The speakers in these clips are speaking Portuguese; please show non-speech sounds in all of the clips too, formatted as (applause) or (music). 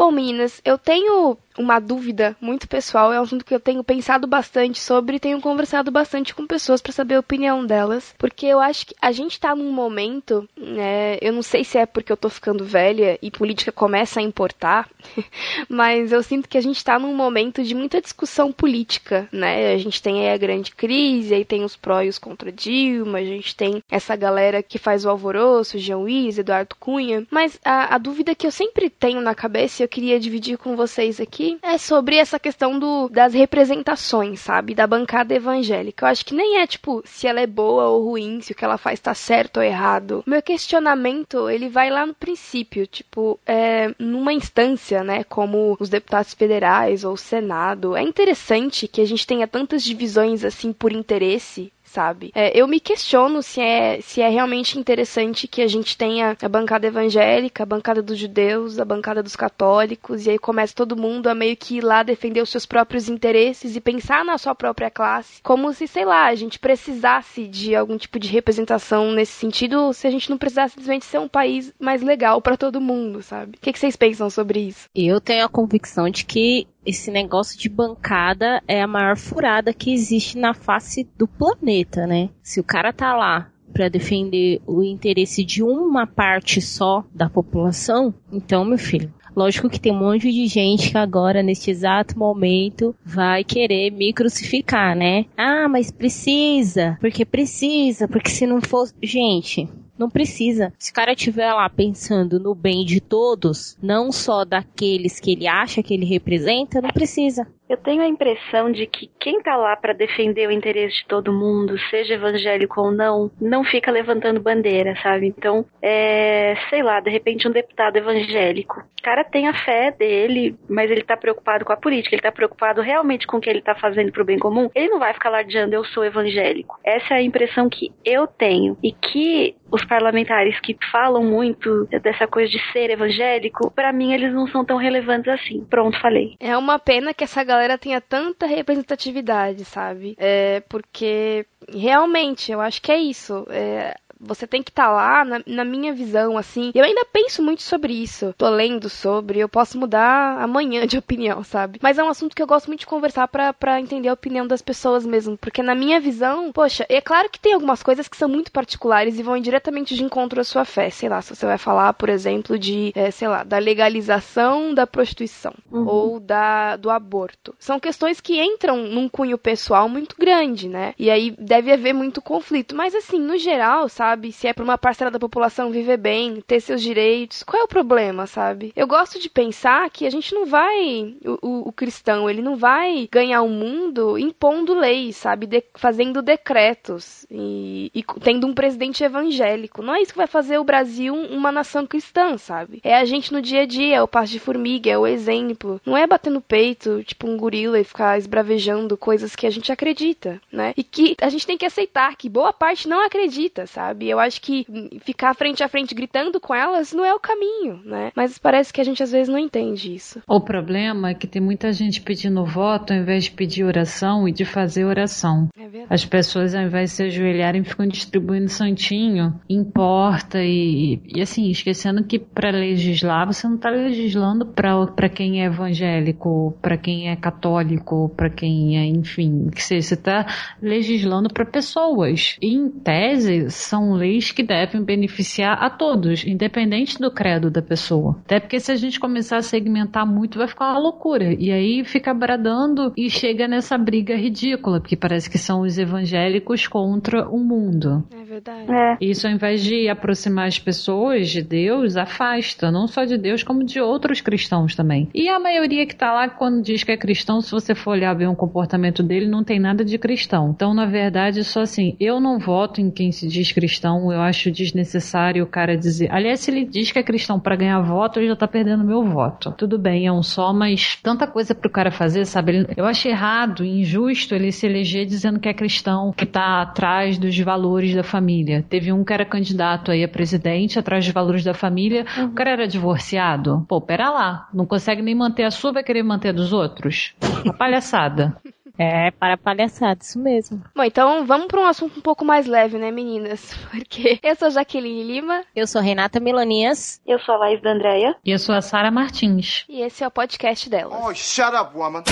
Bom, meninas, eu tenho uma dúvida muito pessoal, é um assunto que eu tenho pensado bastante sobre e tenho conversado bastante com pessoas para saber a opinião delas, porque eu acho que a gente tá num momento, né, eu não sei se é porque eu tô ficando velha e política começa a importar, (laughs) mas eu sinto que a gente tá num momento de muita discussão política, né? A gente tem aí a grande crise, aí tem os pró e os contra Dilma, a gente tem essa galera que faz o alvoroço, Jean Luiz, Eduardo Cunha, mas a, a dúvida que eu sempre tenho na cabeça queria dividir com vocês aqui é sobre essa questão do, das representações, sabe? Da bancada evangélica. Eu acho que nem é, tipo, se ela é boa ou ruim, se o que ela faz tá certo ou errado. Meu questionamento, ele vai lá no princípio, tipo, é, numa instância, né, como os deputados federais ou o Senado. É interessante que a gente tenha tantas divisões, assim, por interesse, sabe? É, eu me questiono se é, se é realmente interessante que a gente tenha a bancada evangélica, a bancada dos judeus, a bancada dos católicos, e aí começa todo mundo a meio que ir lá defender os seus próprios interesses e pensar na sua própria classe, como se, sei lá, a gente precisasse de algum tipo de representação nesse sentido, se a gente não precisasse simplesmente ser um país mais legal para todo mundo, sabe? O que, que vocês pensam sobre isso? Eu tenho a convicção de que esse negócio de bancada é a maior furada que existe na face do planeta, né? Se o cara tá lá para defender o interesse de uma parte só da população, então, meu filho, Lógico que tem um monte de gente que agora, neste exato momento, vai querer me crucificar, né? Ah, mas precisa, porque precisa, porque se não fosse. Gente, não precisa. Se o cara estiver lá pensando no bem de todos, não só daqueles que ele acha que ele representa, não precisa. Eu tenho a impressão de que quem tá lá para defender o interesse de todo mundo, seja evangélico ou não, não fica levantando bandeira, sabe? Então, é, sei lá, de repente um deputado evangélico. O cara tem a fé dele, mas ele tá preocupado com a política, ele tá preocupado realmente com o que ele tá fazendo pro bem comum. Ele não vai ficar lardeando, eu sou evangélico. Essa é a impressão que eu tenho. E que os parlamentares que falam muito dessa coisa de ser evangélico, para mim eles não são tão relevantes assim. Pronto, falei. É uma pena que essa galera galera tenha tanta representatividade, sabe? É, porque realmente eu acho que é isso. É, você tem que estar tá lá, na, na, minha visão, assim. Eu ainda penso muito sobre isso. Tô lendo sobre, eu posso mudar amanhã de (laughs) opinião, sabe? Mas é um assunto que eu gosto muito de conversar para entender a opinião das pessoas mesmo. Porque na minha visão, poxa, é claro que tem algumas coisas que são muito particulares e vão diretamente de encontro à sua fé. Sei lá, se você vai falar, por exemplo, de, é, sei lá, da legalização da prostituição uhum. ou da, do aborto. São questões que entram num cunho pessoal muito grande, né? E aí deve haver muito conflito. Mas assim, no geral, sabe? Sabe? Se é para uma parcela da população viver bem, ter seus direitos. Qual é o problema, sabe? Eu gosto de pensar que a gente não vai. O, o, o cristão, ele não vai ganhar o um mundo impondo leis, sabe? De, fazendo decretos e, e tendo um presidente evangélico. Não é isso que vai fazer o Brasil uma nação cristã, sabe? É a gente no dia a dia, é o passo de formiga, é o exemplo. Não é bater no peito, tipo um gorila e ficar esbravejando coisas que a gente acredita, né? E que a gente tem que aceitar que boa parte não acredita, sabe? Sabe? Eu acho que ficar frente a frente gritando com elas não é o caminho, né? Mas parece que a gente às vezes não entende isso. O problema é que tem muita gente pedindo voto ao invés de pedir oração e de fazer oração. É As pessoas, ao invés de se ajoelharem, ficam distribuindo santinho importa e, e assim, esquecendo que para legislar, você não está legislando para quem é evangélico, para quem é católico, para quem é, enfim, que seja, você está legislando para pessoas. E, em tese, são leis que devem beneficiar a todos, independente do credo da pessoa. Até porque se a gente começar a segmentar muito, vai ficar uma loucura. E aí fica bradando e chega nessa briga ridícula, porque parece que são os evangélicos contra o mundo. É verdade. É. Isso, ao invés de aproximar as pessoas de Deus, afasta, não só de Deus, como de outros cristãos também. E a maioria que tá lá, quando diz que é cristão, se você for olhar bem o comportamento dele, não tem nada de cristão. Então, na verdade, só assim, eu não voto em quem se diz cristão cristão, eu acho desnecessário o cara dizer. Aliás, se ele diz que é cristão para ganhar voto, ele já tá perdendo meu voto. Tudo bem, é um só, mas tanta coisa pro cara fazer, sabe? Eu acho errado, injusto ele se eleger dizendo que é cristão, que tá atrás dos valores da família. Teve um que era candidato aí a presidente, atrás dos valores da família. Uhum. O cara era divorciado. Pô, pera lá. Não consegue nem manter a sua, vai querer manter a dos outros? Uma (laughs) palhaçada. É, para palhaçada, isso mesmo. Bom, então vamos para um assunto um pouco mais leve, né, meninas? (laughs) Porque eu sou Jaqueline Lima. Eu sou Renata Melonias. Eu sou a Laís da Andréia. E eu sou a Sara Martins. E esse é o podcast delas. Oh, shut up, woman.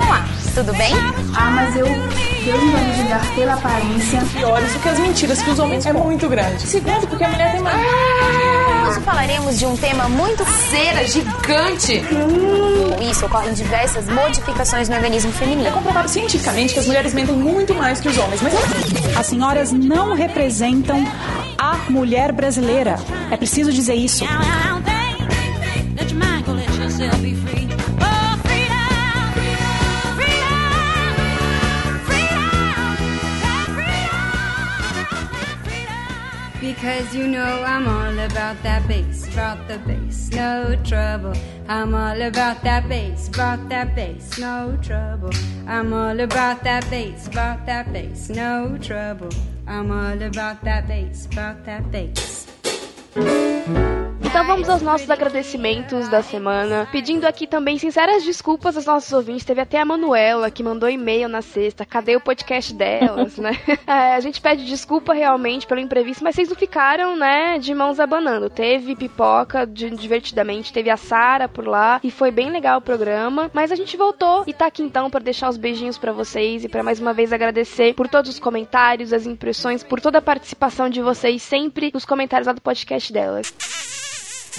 Olá, tudo bem? Ah, mas eu. Deus não vai me julgar pela aparência. Piores do que as mentiras que os homens é muito grande. Segundo, porque a mulher tem mais. Hoje falaremos de um tema muito Cera gigante. Com isso, ocorrem diversas modificações no organismo É feminino. comprovado cientificamente que as mulheres mentem muito mais que os homens, mas As senhoras não representam a mulher brasileira. É preciso dizer isso. Because you know I'm all about that bass, about the bass, no trouble. I'm all about that bass, about that bass, no trouble. I'm all about that bass, about that bass, no trouble. I'm all about that bass, about that bass. Então vamos aos nossos agradecimentos da semana, pedindo aqui também sinceras desculpas aos nossos ouvintes. Teve até a Manuela que mandou e-mail na sexta. Cadê o podcast delas, né? (laughs) É, a gente pede desculpa realmente pelo imprevisto, mas vocês não ficaram, né, de mãos abanando. Teve pipoca de- divertidamente, teve a Sara por lá e foi bem legal o programa. Mas a gente voltou e tá aqui então para deixar os beijinhos para vocês e para mais uma vez agradecer por todos os comentários, as impressões, por toda a participação de vocês sempre nos comentários lá do podcast delas.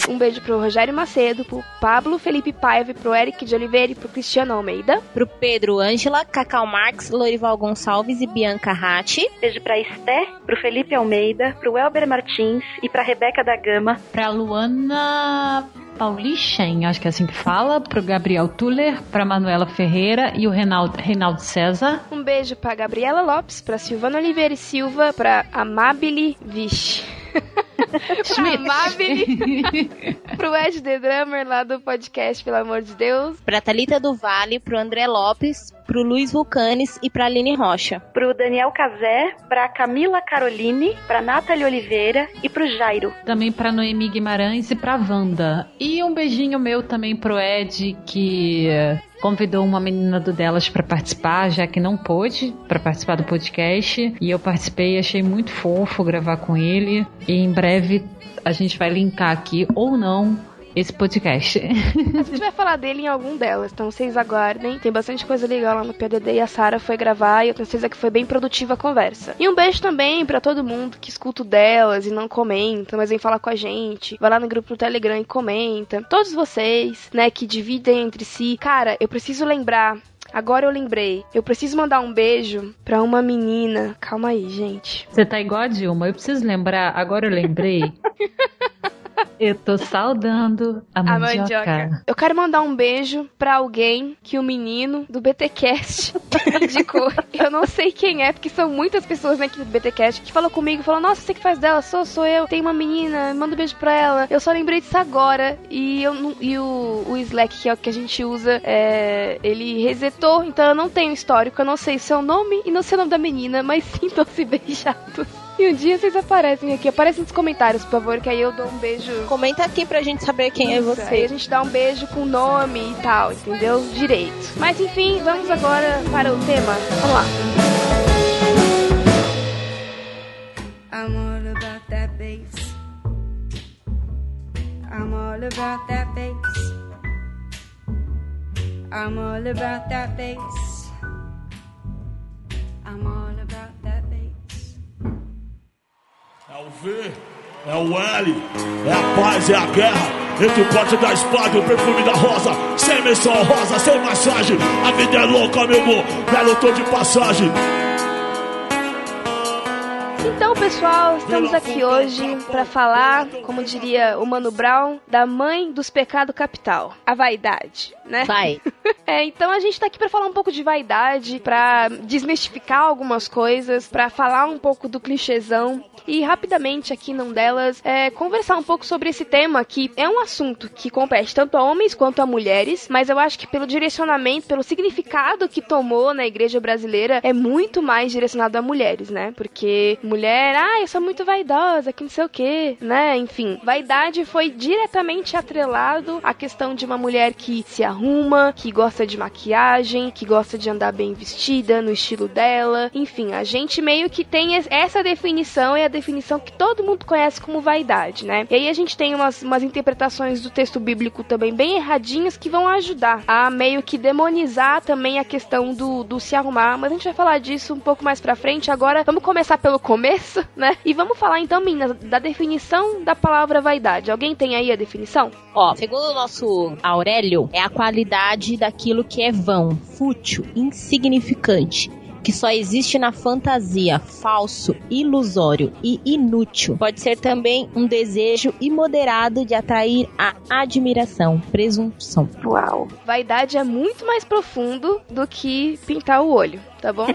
Um beijo pro Rogério Macedo, pro Pablo Felipe Paiva, pro Eric de Oliveira e pro Cristiano Almeida. Pro Pedro Ângela, Cacau Marques, Lorival Gonçalves e Bianca Ratti. Beijo pra Esté, pro Felipe Almeida, pro Elber Martins e pra Rebeca da Gama. Pra Luana Paulichen, acho que é assim que fala. Pro Gabriel Tuller, pra Manuela Ferreira e o Reinaldo, Reinaldo César. Um beijo pra Gabriela Lopes, pra Silvana Oliveira e Silva, pra Amabile Vixe. (laughs) pra (laughs) pro Ed The Drummer lá do podcast, pelo amor de Deus. Pra Thalita do Vale, pro André Lopes, pro Luiz Vulcanes e pra Aline Rocha. Pro Daniel Cazé, pra Camila Caroline, pra Nathalie Oliveira e pro Jairo. Também pra Noemi Guimarães e pra Wanda. E um beijinho meu também pro Ed, que eh, convidou uma menina do delas pra participar, já que não pôde, pra participar do podcast. E eu participei, achei muito fofo gravar com ele. E em breve a gente vai linkar aqui ou não esse podcast. A gente vai falar dele em algum delas, então vocês aguardem. Tem bastante coisa legal lá no PDD e a Sara foi gravar e eu tenho certeza que foi bem produtiva a conversa. E um beijo também pra todo mundo que escuta delas e não comenta, mas vem falar com a gente. Vai lá no grupo do Telegram e comenta. Todos vocês, né, que dividem entre si. Cara, eu preciso lembrar Agora eu lembrei. Eu preciso mandar um beijo pra uma menina. Calma aí, gente. Você tá igual a Dilma. Eu preciso lembrar, agora eu lembrei. (laughs) Eu tô saudando a A mandioca. mandioca. Eu quero mandar um beijo pra alguém que o menino do BTcast (laughs) indicou. Eu não sei quem é, porque são muitas pessoas né, aqui do BTcast que falou comigo, falou: "Nossa, você que faz dela, sou, sou eu. Tem uma menina, manda um beijo pra ela". Eu só lembrei disso agora e eu não- e o, o Slack que é o que a gente usa, é, ele resetou, então eu não tenho histórico, eu não sei seu nome e não sei o nome da menina, mas sintam-se beijados. E um dia vocês aparecem aqui, aparecem nos comentários, por favor, que aí eu dou um beijo Comenta aqui pra gente saber quem é Isso, Aí a você. gente dá um beijo com nome e tal, entendeu? Direito. Mas enfim, vamos agora para o tema. Vamos lá. I'm all about that bass. I'm all about that bass. I'm all about that bass. É o V, é o L, é a paz, é a guerra. Entre o pote da espada e o perfume da rosa. Sem menção rosa, sem massagem. A vida é louca, amigo. Belo tô de passagem. Então, pessoal, estamos aqui hoje para falar, como diria o Mano Brown, da mãe dos pecados capital, a vaidade, né? Vai. (laughs) É, então a gente tá aqui pra falar um pouco de vaidade, pra desmistificar algumas coisas, pra falar um pouco do clichêzão e rapidamente aqui num delas é, conversar um pouco sobre esse tema que é um assunto que compete tanto a homens quanto a mulheres, mas eu acho que pelo direcionamento, pelo significado que tomou na igreja brasileira é muito mais direcionado a mulheres, né? Porque mulher, ah, eu sou muito vaidosa, que não sei o que, né? Enfim, vaidade foi diretamente atrelado à questão de uma mulher que se arruma, que gosta de maquiagem, que gosta de andar bem vestida, no estilo dela. Enfim, a gente meio que tem essa definição, é a definição que todo mundo conhece como vaidade, né? E aí a gente tem umas, umas interpretações do texto bíblico também bem erradinhas que vão ajudar a meio que demonizar também a questão do, do se arrumar. Mas a gente vai falar disso um pouco mais pra frente. Agora, vamos começar pelo começo, (laughs) né? E vamos falar então, meninas, da definição da palavra vaidade. Alguém tem aí a definição? Ó, segundo o nosso Aurélio, é a qualidade daquilo que é vão, fútil, insignificante que só existe na fantasia, falso, ilusório e inútil. Pode ser também um desejo imoderado de atrair a admiração, presunção. Uau! Vaidade é muito mais profundo do que pintar o olho tá bom?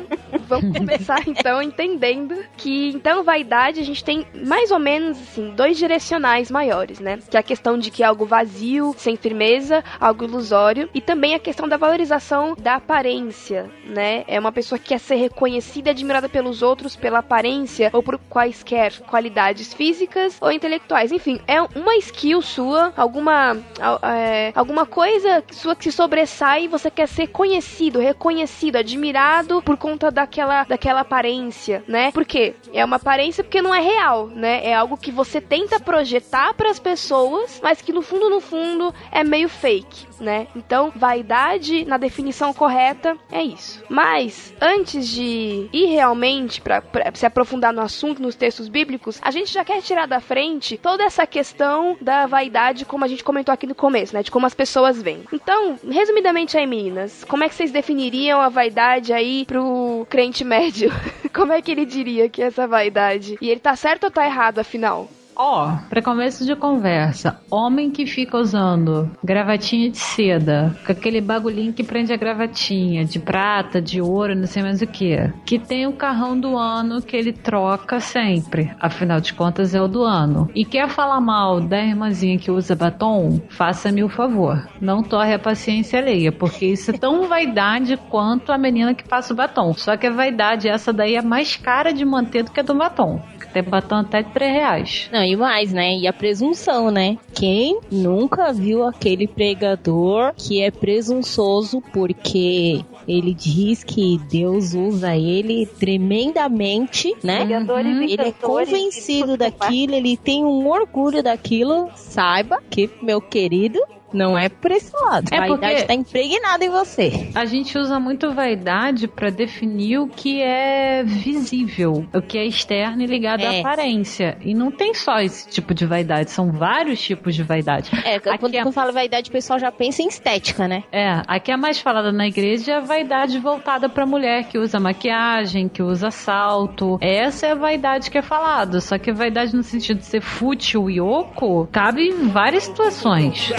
Vamos (laughs) começar então entendendo que então vaidade a gente tem mais ou menos assim dois direcionais maiores, né? Que é a questão de que é algo vazio, sem firmeza, algo ilusório e também a questão da valorização da aparência, né? É uma pessoa que quer ser reconhecida e admirada pelos outros pela aparência ou por quaisquer qualidades físicas ou intelectuais. Enfim, é uma skill sua, alguma é, alguma coisa sua que se sobressai e você quer ser conhecido, reconhecido, admirado por conta daquela, daquela aparência, né? Por quê? É uma aparência porque não é real, né? É algo que você tenta projetar para as pessoas, mas que no fundo, no fundo, é meio fake, né? Então, vaidade, na definição correta, é isso. Mas, antes de ir realmente para se aprofundar no assunto, nos textos bíblicos, a gente já quer tirar da frente toda essa questão da vaidade, como a gente comentou aqui no começo, né? De como as pessoas veem. Então, resumidamente aí, meninas, como é que vocês definiriam a vaidade aí pro crente médio, (laughs) como é que ele diria que é essa vaidade? E ele tá certo ou tá errado, afinal? Ó, oh, para começo de conversa, homem que fica usando gravatinha de seda, com aquele bagulhinho que prende a gravatinha, de prata, de ouro, não sei mais o que, que tem o carrão do ano que ele troca sempre, afinal de contas é o do ano, e quer falar mal da irmãzinha que usa batom, faça-me o favor, não torre a paciência alheia, porque isso é tão vaidade quanto a menina que passa o batom, só que a vaidade essa daí é mais cara de manter do que a do batom tem batom até de 3 reais. Não, e mais, né? E a presunção, né? Quem nunca viu aquele pregador que é presunçoso porque ele diz que Deus usa ele tremendamente, né? Uhum. Ele é convencido daquilo, ele tem um orgulho daquilo. Saiba que, meu querido, não é por esse lado. É a vaidade está impregnada em você. A gente usa muito vaidade para definir o que é visível, o que é externo e ligado é. à aparência. E não tem só esse tipo de vaidade, são vários tipos de vaidade. É, quando, é... quando fala vaidade, o pessoal já pensa em estética, né? É, aqui é mais falada na igreja é a vaidade voltada para mulher que usa maquiagem, que usa salto. Essa é a vaidade que é falada. Só que vaidade no sentido de ser fútil e oco cabe em várias situações.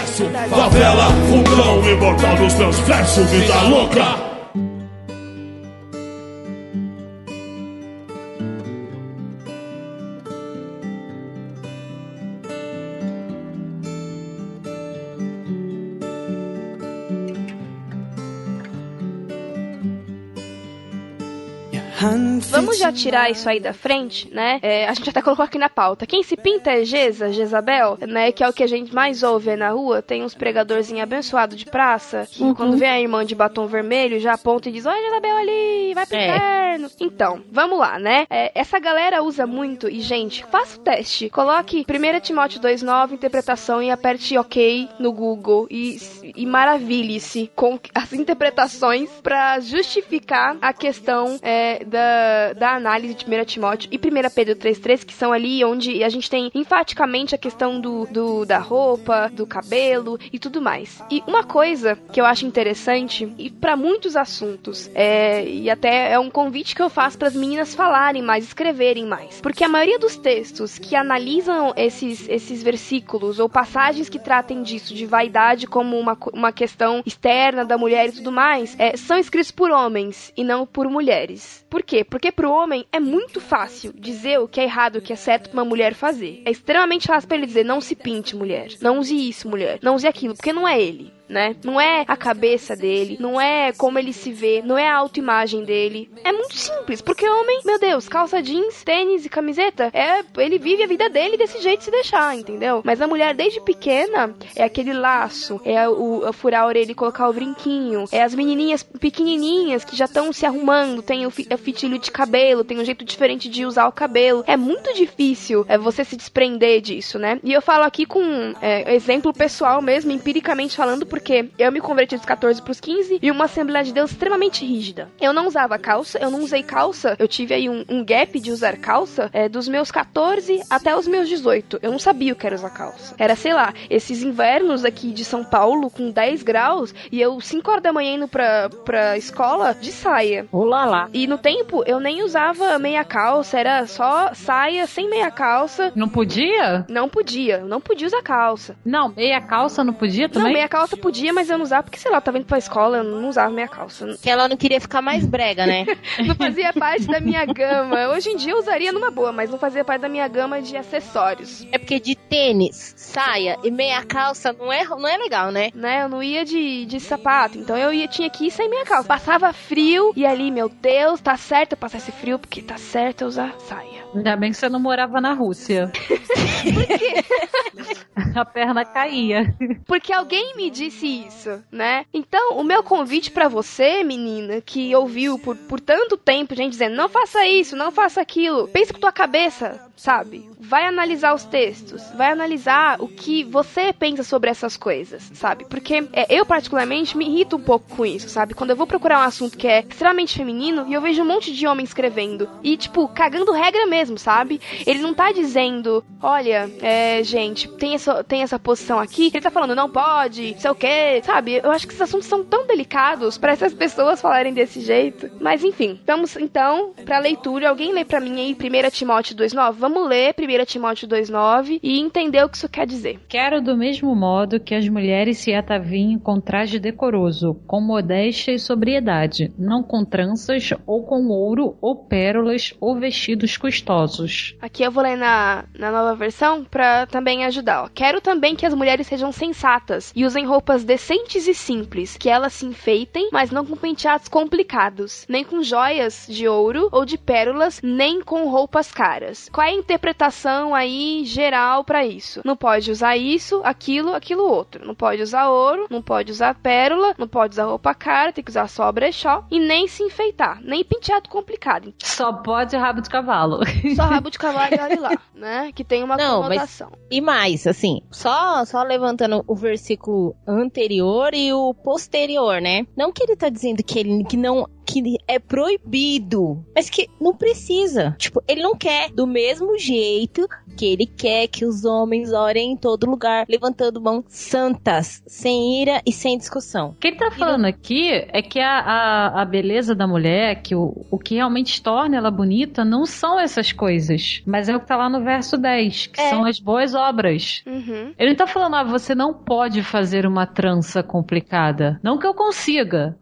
Favela, vulcão, imortal dos meus versos, vida louca Vamos já tirar isso aí da frente, né? É, a gente até colocou aqui na pauta. Quem se pinta é Geza, Jezabel, né? Que é o que a gente mais ouve na rua. Tem uns pregadorzinhos abençoados de praça que uhum. quando vê a irmã de batom vermelho já aponta e diz: Olha, Jezabel ali, vai pro é. inferno. Então, vamos lá, né? É, essa galera usa muito. E, gente, faça o teste. Coloque 1 Timóteo 2,9, interpretação e aperte OK no Google e, e maravilhe-se com as (laughs) interpretações para justificar a questão é, da, da análise de 1 Timóteo e 1 Pedro 3,3, que são ali onde a gente tem enfaticamente a questão do, do da roupa, do cabelo e tudo mais. E uma coisa que eu acho interessante, e para muitos assuntos, é, e até é um convite que eu faço para as meninas falarem mais, escreverem mais. Porque a maioria dos textos que analisam esses, esses versículos ou passagens que tratem disso, de vaidade como uma, uma questão externa da mulher e tudo mais, é, são escritos por homens e não por mulheres. Por quê? Porque pro homem é muito fácil dizer o que é errado, o que é certo pra uma mulher fazer. É extremamente fácil pra ele dizer, não se pinte, mulher. Não use isso, mulher. Não use aquilo, porque não é ele. Né? Não é a cabeça dele, não é como ele se vê, não é a autoimagem dele. É muito simples, porque homem, meu Deus, calça jeans, tênis e camiseta, é, ele vive a vida dele desse jeito se deixar, entendeu? Mas a mulher desde pequena é aquele laço, é o, o furar a orelha e colocar o brinquinho, é as menininhas pequenininhas que já estão se arrumando, tem o, fi, o fitilho de cabelo, tem um jeito diferente de usar o cabelo. É muito difícil é você se desprender disso, né? E eu falo aqui com é, exemplo pessoal mesmo, empiricamente falando, porque eu me converti dos 14 pros 15 e uma Assembleia de Deus extremamente rígida. Eu não usava calça, eu não usei calça, eu tive aí um, um gap de usar calça é, dos meus 14 até os meus 18. Eu não sabia o que era usar calça. Era, sei lá, esses invernos aqui de São Paulo com 10 graus e eu 5 horas da manhã indo pra, pra escola de saia. Olá lá. E no tempo eu nem usava meia calça, era só saia sem meia calça. Não podia? Não podia, não podia usar calça. Não, meia calça não podia também? Não, meia calça podia, mas eu não usava porque, sei lá, eu tava indo pra escola, eu não usava meia calça. Que ela não queria ficar mais brega, né? (laughs) não fazia parte da minha gama. Hoje em dia eu usaria numa boa, mas não fazia parte da minha gama de acessórios. É porque de tênis, saia e meia calça não é, não é legal, né? Né, eu não ia de, de sapato, então eu ia, tinha que ir sem meia calça. Passava frio e ali, meu Deus, tá certo eu passar esse frio porque tá certo eu usar saia. Ainda bem que você não morava na Rússia. (laughs) Por quê? (laughs) A perna caía. Porque alguém me disse isso, né? Então, o meu convite para você, menina, que ouviu por, por tanto tempo gente dizendo não faça isso, não faça aquilo, pense com tua cabeça, sabe? Vai analisar os textos, vai analisar o que você pensa sobre essas coisas, sabe? Porque é, eu, particularmente, me irrito um pouco com isso, sabe? Quando eu vou procurar um assunto que é extremamente feminino e eu vejo um monte de homem escrevendo e, tipo, cagando regra mesmo, sabe? Ele não tá dizendo, olha, é, gente, tem essa, tem essa posição aqui, ele tá falando, não pode, sei o quê, sabe? Eu acho que esses assuntos são tão delicados para essas pessoas falarem desse jeito. Mas enfim, vamos então pra leitura. Alguém lê pra mim aí 1 Timóteo 2,9? Vamos ler 1 Timóteo 2,9 e entender o que isso quer dizer. Quero do mesmo modo que as mulheres se atavinhem com traje decoroso, com modéstia e sobriedade, não com tranças ou com ouro ou pérolas ou vestidos custosos. Aqui eu vou ler na, na nova versão pra também ajudar. Ó. Quero também que as mulheres sejam sensatas e usem roupas decentes e simples, que elas se enfeitem, mas não com penteados complicados, nem com joias de ouro ou de pérolas, nem com roupas caras. Qual é a interpretação aí geral para isso? Não pode usar isso, aquilo, aquilo outro. Não pode usar ouro, não pode usar pérola, não pode usar roupa cara, tem que usar só brechó e nem se enfeitar, nem penteado complicado. Só pode rabo de cavalo. Só rabo de (laughs) cavalo e olha lá, né? Que tem uma Não, conotação. Mas, e mais, assim, só, só levantando o versículo anterior e o posterior, né? Não que ele tá dizendo que ele que não que é proibido, mas que não precisa. Tipo, ele não quer. Do mesmo jeito que ele quer que os homens orem em todo lugar, levantando mãos santas, sem ira e sem discussão. O que ele tá falando aqui é que a, a, a beleza da mulher, que o, o que realmente torna ela bonita, não são essas coisas, mas é o que tá lá no verso 10, que É. são as boas obras. Uhum. Ele não tá falando, ah, você não pode fazer uma trança complicada. Não que eu consiga.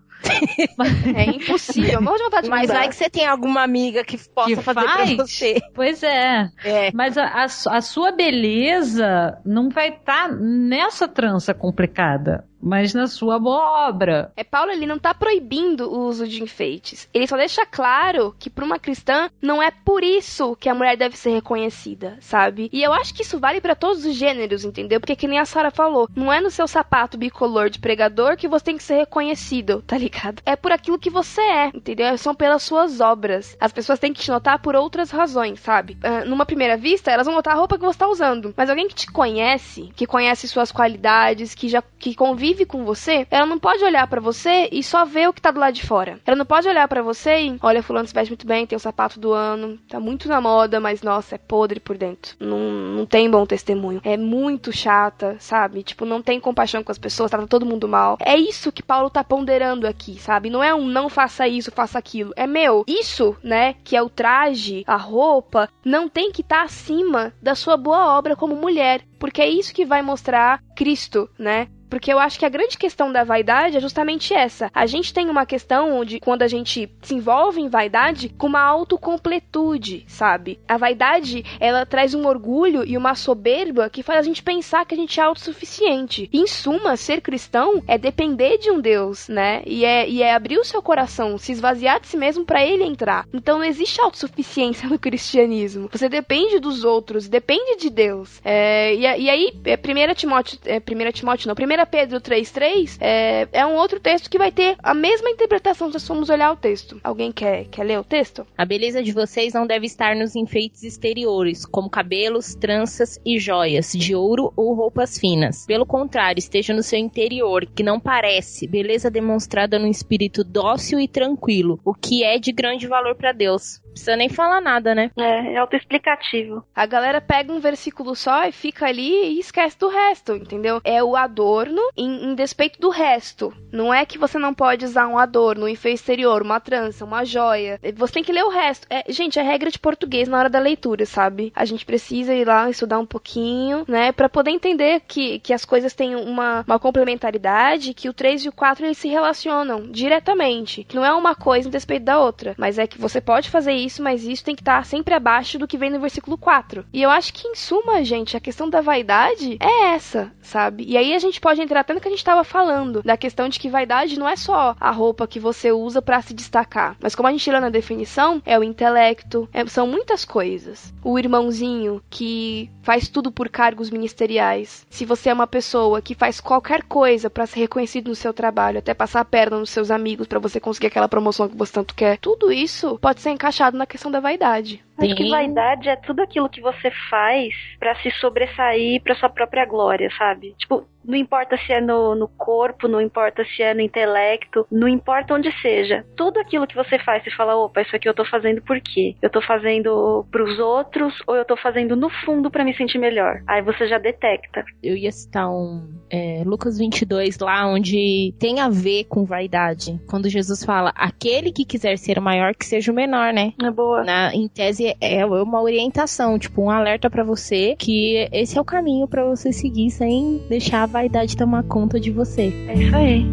É impossível. Morro de vontade de Mas mudar. vai que você tem alguma amiga que possa Que fazer faz? pra você. Pois é. É. Mas a, a a sua beleza não vai estar nessa trança complicada, mas na sua boa obra. É, Paulo, ele não tá proibindo o uso de enfeites. Ele só deixa claro que para uma cristã não é por isso que a mulher deve ser reconhecida, sabe? E eu acho que isso vale para todos os gêneros, entendeu? Porque que nem a Sara falou, não é no seu sapato bicolor de pregador que você tem que ser reconhecido, tá ligado? É por aquilo que você é, entendeu? São pelas suas obras. As pessoas têm que te notar por outras razões, sabe? Ah, numa primeira vista, elas vão notar a roupa que você tá usando. Mas alguém que te conhece, que conhece suas qualidades, que já que convive com você, ela não pode olhar pra você e só ver o que tá do lado de fora. Ela não pode olhar pra você e, olha, fulano se veste muito bem, tem o sapato do ano, tá muito na moda, mas nossa, é podre por dentro. Não, não tem bom testemunho. É muito chata, sabe? Tipo, não tem compaixão com as pessoas, trata todo mundo mal. É isso que Paulo tá ponderando aqui, sabe? Não é um não faça isso, faça aquilo. É meu. Isso, né, que é o traje, a roupa, não tem que estar acima da sua boa obra como mulher. porque é isso que vai mostrar Cristo, né? Porque eu acho que a grande questão da vaidade é justamente essa. A gente tem uma questão de quando a gente se envolve em vaidade com uma autocompletude, sabe? A vaidade, ela traz um orgulho e uma soberba que faz a gente pensar que a gente é autossuficiente. Em suma, ser cristão é depender de um Deus, né? E é, e é abrir o seu coração, se esvaziar de si mesmo para ele entrar. Então não existe autossuficiência (laughs) no cristianismo. Você depende dos outros, depende de Deus. É, e, e, aí, é 1 Timóteo, é 1 Timóteo não, 1 Pedro 3,3 é, é um outro texto que vai ter a mesma interpretação se formos olhar o texto. Alguém quer, quer ler o texto? A beleza de vocês não deve estar nos enfeites exteriores, como cabelos, tranças e joias de ouro ou roupas finas. Pelo contrário, esteja no seu interior, que não parece, beleza demonstrada no espírito dócil e tranquilo, o que é de grande valor para Deus precisa nem falar nada, né? É, é autoexplicativo. A galera pega um versículo só e fica ali e esquece do resto, entendeu? É o adorno em, em despeito do resto. Não é que você não pode usar um adorno, um enfeite exterior, uma trança, uma joia. Você tem que ler o resto. É, gente, é regra de português na hora da leitura, sabe? A gente precisa ir lá estudar um pouquinho, né? para poder entender que, que as coisas têm uma, uma complementaridade, que o 3 e o 4 eles se relacionam diretamente. Que não é uma coisa em despeito da outra, mas é que você pode fazer isso, mas isso tem que estar sempre abaixo do que vem no versículo 4. E eu acho que, em suma, gente, a questão da vaidade é essa, sabe? E aí a gente pode entrar até no que a gente estava falando, da questão de que vaidade não é só a roupa que você usa para se destacar, mas como a gente lê na definição, é o intelecto, é, são muitas coisas. O irmãozinho que faz tudo por cargos ministeriais. Se você é uma pessoa que faz qualquer coisa para ser reconhecido no seu trabalho, até passar a perna nos seus amigos para você conseguir aquela promoção que você tanto quer, tudo isso pode ser encaixado na questão da vaidade. Acho que vaidade é tudo aquilo que você faz para se sobressair para sua própria glória, sabe? Tipo, não importa se é no, no corpo, não importa se é no intelecto, não importa onde seja. Tudo aquilo que você faz, você fala, opa, isso aqui eu tô fazendo por quê? Eu tô fazendo pros outros ou eu tô fazendo no fundo para me sentir melhor? Aí você já detecta. Eu ia citar um é, Lucas 22 lá, onde tem a ver com vaidade. Quando Jesus fala, aquele que quiser ser o maior, que seja o menor, né? É boa. Na, em tese, é uma orientação, tipo, um alerta para você que esse é o caminho para você seguir sem deixar a vaidade tomar conta de você. É isso aí.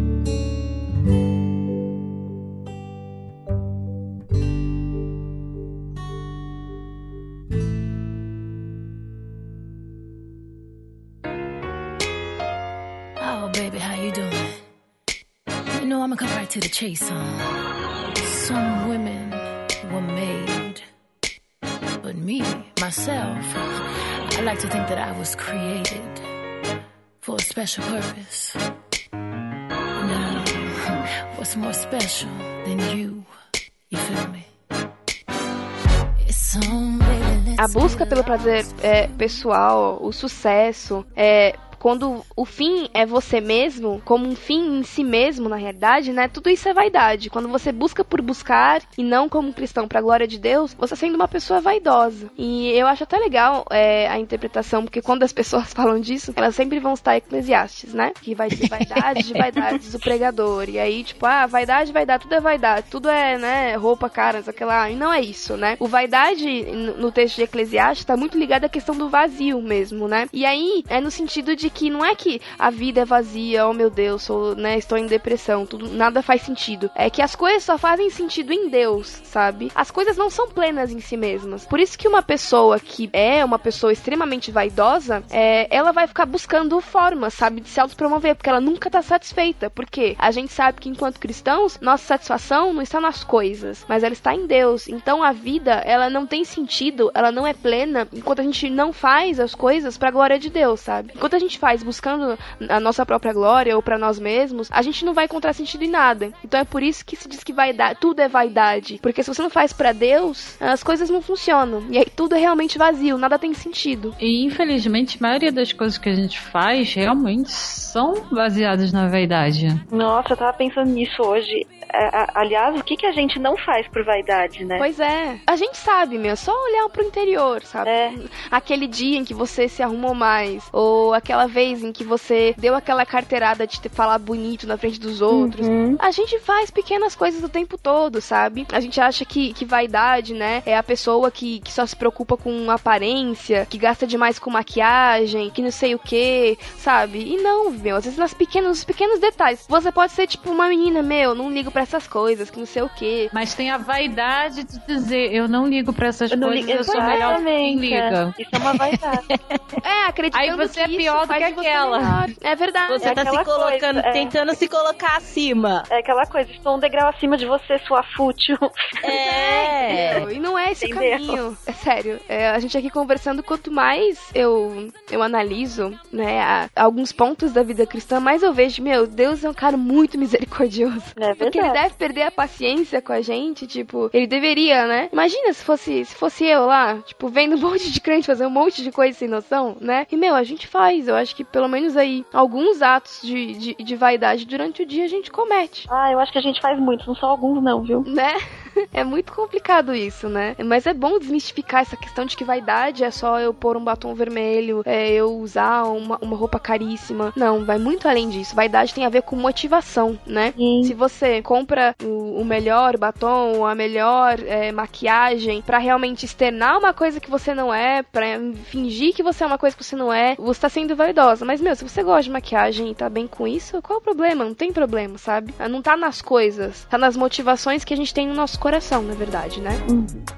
Oh, baby, how you doing? You know, I'm gonna come right to the chase, huh? Some women were made, but me, myself, I like to think that I was created for a special purpose. Now, (laughs) what's more special than you? You feel me? It's on, baby, A busca pelo prazer é, pessoal, o sucesso, é, quando o fim é você mesmo, como um fim em si mesmo, na realidade, né? Tudo isso é vaidade. Quando você busca por buscar e não como cristão para a glória de Deus, você sendo uma pessoa vaidosa. E eu acho até legal é, a interpretação, porque quando as pessoas (laughs) falam disso, elas sempre vão estar eclesiastes, né? Que vai ter vaidade de vaidades do pregador. E aí, tipo, ah, vaidade, vaidade, tudo é vaidade, tudo é, né, roupa, cara, aquela. E não é isso, né? O vaidade no texto de Eclesiastes está muito ligado à questão do vazio mesmo, né? E aí é no sentido de que não é que a vida é vazia, oh meu Deus, sou, né, estou em depressão, tudo nada faz sentido. É que as coisas só fazem sentido em Deus, sabe? As coisas não são plenas em si mesmas. Por isso que uma pessoa que é uma pessoa extremamente vaidosa, é, ela vai ficar buscando formas, sabe, de se autopromover, porque ela nunca tá satisfeita. Porque a gente sabe que enquanto cristãos, nossa satisfação não está nas coisas, mas ela está em Deus. Então a vida, ela não tem sentido, ela não é plena enquanto a gente não faz as coisas para glória de Deus, sabe? Enquanto a gente faz buscando a nossa própria glória ou para nós mesmos, a gente não vai encontrar sentido em nada. Então é por isso que se diz que vaidade, tudo é vaidade, porque se você não faz para Deus, as coisas não funcionam. E aí tudo é realmente vazio, nada tem sentido. E infelizmente, a maioria das coisas que a gente faz realmente são baseadas na vaidade. Nossa, eu tava pensando nisso hoje. Aliás, o que, que a gente não faz por vaidade, né? Pois é. A gente sabe, meu, só olhar pro interior, sabe? É. Aquele dia em que você se arrumou mais, ou aquela vez em que você deu aquela carteirada de te falar bonito na frente dos outros. Uhum. A gente faz pequenas coisas o tempo todo, sabe? A gente acha que, que vaidade, né, é a pessoa que, que só se preocupa com aparência, que gasta demais com maquiagem, que não sei o que, sabe? E não, meu, às vezes nas pequenas, nos pequenos detalhes. Você pode ser tipo uma menina, meu, não ligo para essas coisas, que não sei o que. Mas tem a vaidade de dizer, eu não ligo para essas Eu coisas, eu sou melhor que quem liga. é. Isso é uma vaidade. (laughs) É, acreditando Aí você que é pior do que aquela. É verdade. Você É tá se colocando, coisa, é. tentando se colocar acima. É aquela coisa, estou um degrau acima de você, sua fútil. É. Meu, E não é esse o Entendeu? caminho. É sério. É, a gente aqui conversando, quanto mais eu, eu analiso, né, a- alguns pontos da vida cristã, mais eu vejo, meu, Deus é um cara muito misericordioso. É Porque ele deve perder a paciência com a gente, tipo, ele deveria, né? Imagina se fosse, se fosse eu lá, tipo, vendo um (laughs) monte de crente fazer um monte de coisa sem noção, né? E, meu, a gente faz. Eu acho que pelo menos aí, alguns atos de, de, de vaidade durante o dia a gente comete Ah, eu acho que a gente faz muitos, não são alguns não, viu? né? (laughs) É muito complicado isso, né? Mas é bom desmistificar essa questão de que vaidade é só eu pôr um batom vermelho, é eu usar uma, uma roupa caríssima. Não, vai muito além disso. Vaidade tem a ver com motivação, né? Sim. Se você compra o, o melhor batom, a melhor é, maquiagem pra realmente externar uma coisa que você não é, pra fingir que você é uma coisa que você não é, você tá sendo vaidosa. Mas, meu, se você gosta de maquiagem e tá bem com isso, qual o problema? Não tem problema, sabe? Não tá nas coisas, tá nas motivações que a gente tem no nosso coração, na verdade, né? E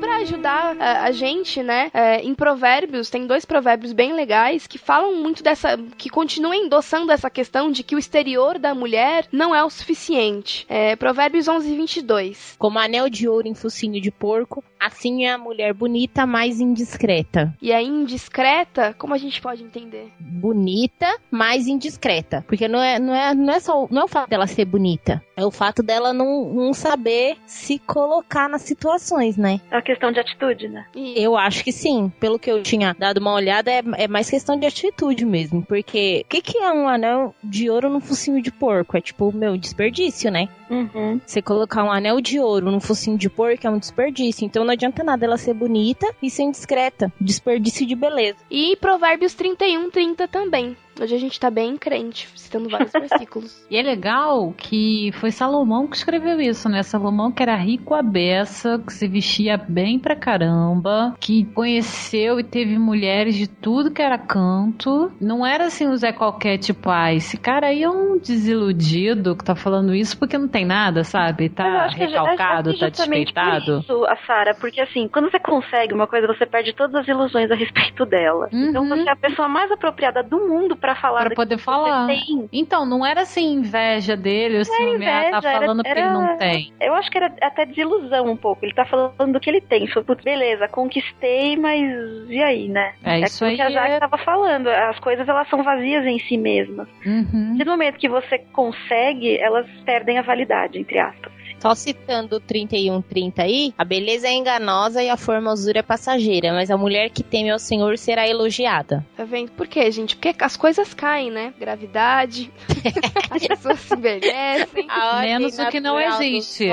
pra ajudar a, a gente, né, é, em provérbios, tem dois provérbios bem legais que falam muito dessa. que continuam endossando essa questão de que o exterior da mulher não é o suficiente. É, provérbios 11 e 22. Como anel de ouro em focinho de porco, assim é a mulher bonita, mais indiscreta. E a indiscreta, como a gente pode entender? Bonita, mais indiscreta. Porque não é, não é, não é só não é o fato dela ser bonita. É o fato dela não, não saber se colocar nas situações, né? É uma questão de atitude, né? Eu acho que sim. Pelo que eu tinha dado uma olhada, é, é mais questão de atitude mesmo. Porque o que, que é um anel de ouro no focinho de porco? É tipo, meu, desperdício, né? Uhum. Você colocar um anel de ouro no focinho de porco é um desperdício. Então não adianta nada ela ser bonita e ser indiscreta. Desperdício de beleza. E provérbios 31, 30 também. Hoje a gente tá bem crente, citando vários (laughs) versículos. E é legal que foi Salomão que escreveu isso, né? Salomão que era rico a beça, que se vestia bem pra caramba, que conheceu e teve mulheres de tudo que era canto. Não era assim o Zé qualquer tipo, ah, esse cara aí é um desiludido que tá falando isso porque não tem nada, sabe? Tá que é- recalcado, tá despeitado. Isso, a Sara, porque assim, quando você consegue uma coisa, você perde todas as ilusões a respeito dela. Então você é a pessoa mais apropriada do mundo pra falar Pra daquilo poder que falar. Então, não era assim inveja dele, ou ciúme, ah, tá inveja, era- falando porque ele era- não tem. Eu acho que era até desilusão um pouco. Ele tá falando do que ele tem. Foi, putz, beleza, conquistei, mas e aí, né? É, isso aquilo que a aí Jaque é- tava falando. As coisas, elas são vazias em si mesmas. Uhum. No momento que você consegue, elas perdem a validade, entre aspas. Só citando o 3130 aí, a beleza é enganosa e a formosura é passageira, mas a mulher que teme ao Senhor será elogiada. Tá vendo? Por quê, gente? Porque as coisas caem, né? Gravidade, (laughs) as pessoas se envelhecem. Menos o que não existe.